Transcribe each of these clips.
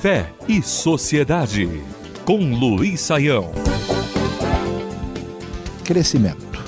Fé e Sociedade, com Luiz Saião. Crescimento.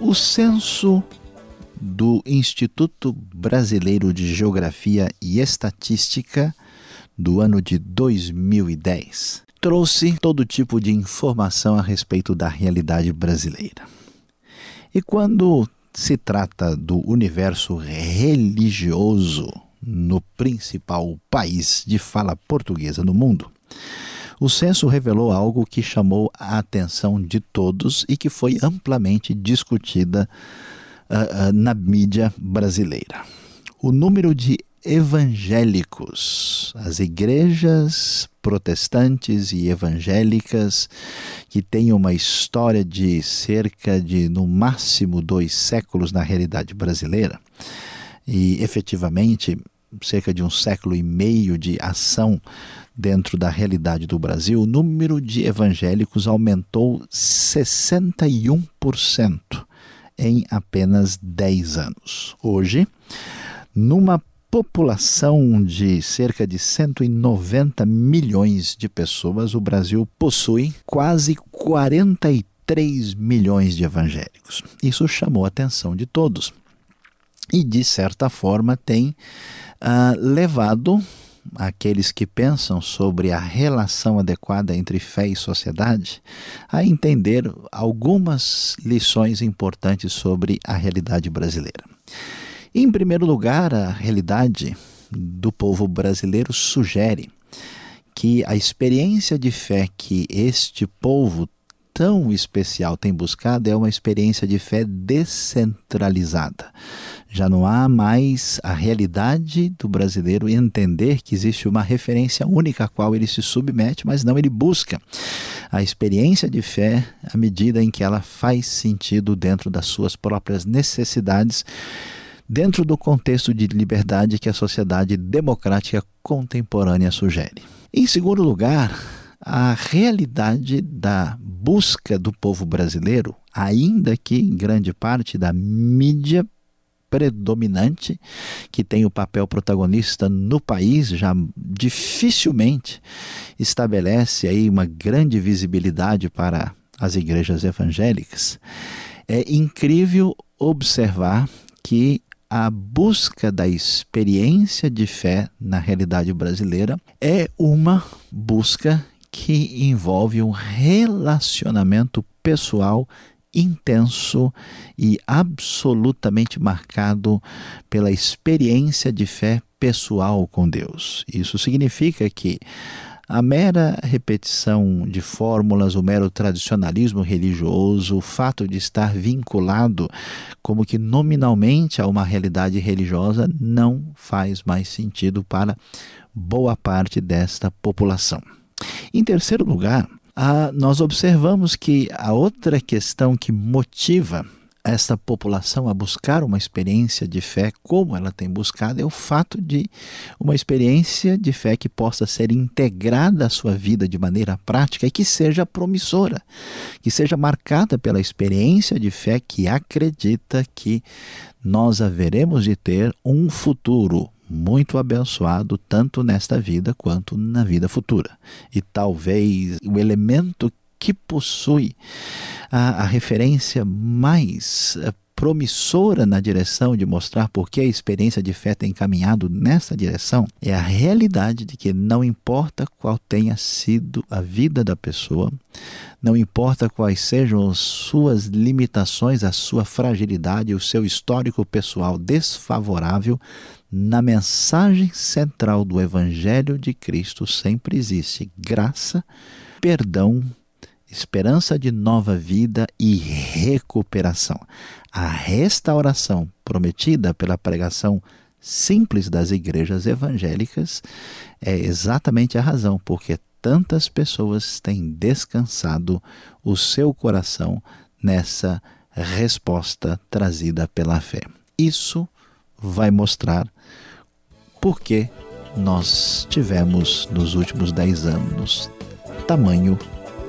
O censo do Instituto Brasileiro de Geografia e Estatística do ano de 2010 trouxe todo tipo de informação a respeito da realidade brasileira. E quando se trata do universo religioso no principal país de fala portuguesa no mundo, o censo revelou algo que chamou a atenção de todos e que foi amplamente discutida uh, uh, na mídia brasileira. O número de evangélicos, as igrejas protestantes e evangélicas que têm uma história de cerca de no máximo dois séculos na realidade brasileira e efetivamente cerca de um século e meio de ação dentro da realidade do Brasil, o número de evangélicos aumentou 61% em apenas 10 anos. Hoje, numa população de cerca de 190 milhões de pessoas, o Brasil possui quase 43 milhões de evangélicos. Isso chamou a atenção de todos e, de certa forma, tem uh, levado aqueles que pensam sobre a relação adequada entre fé e sociedade a entender algumas lições importantes sobre a realidade brasileira. Em primeiro lugar, a realidade do povo brasileiro sugere que a experiência de fé que este povo tão especial tem buscado é uma experiência de fé descentralizada. Já não há mais a realidade do brasileiro entender que existe uma referência única a qual ele se submete, mas não ele busca a experiência de fé à medida em que ela faz sentido dentro das suas próprias necessidades dentro do contexto de liberdade que a sociedade democrática contemporânea sugere. Em segundo lugar, a realidade da busca do povo brasileiro, ainda que em grande parte da mídia predominante que tem o papel protagonista no país já dificilmente estabelece aí uma grande visibilidade para as igrejas evangélicas. É incrível observar que a busca da experiência de fé na realidade brasileira é uma busca que envolve um relacionamento pessoal intenso e absolutamente marcado pela experiência de fé pessoal com Deus. Isso significa que a mera repetição de fórmulas, o mero tradicionalismo religioso, o fato de estar vinculado como que nominalmente a uma realidade religiosa não faz mais sentido para boa parte desta população. Em terceiro lugar, nós observamos que a outra questão que motiva essa população a buscar uma experiência de fé como ela tem buscado é o fato de uma experiência de fé que possa ser integrada à sua vida de maneira prática e que seja promissora, que seja marcada pela experiência de fé que acredita que nós haveremos de ter um futuro muito abençoado tanto nesta vida quanto na vida futura. E talvez o elemento que possui a, a referência mais eh, promissora na direção de mostrar por que a experiência de fé tem caminhado nessa direção é a realidade de que não importa qual tenha sido a vida da pessoa, não importa quais sejam as suas limitações, a sua fragilidade, o seu histórico pessoal desfavorável, na mensagem central do Evangelho de Cristo sempre existe graça, perdão, esperança de nova vida e recuperação. A restauração prometida pela pregação simples das igrejas evangélicas é exatamente a razão porque tantas pessoas têm descansado o seu coração nessa resposta trazida pela fé. Isso vai mostrar por que nós tivemos nos últimos dez anos tamanho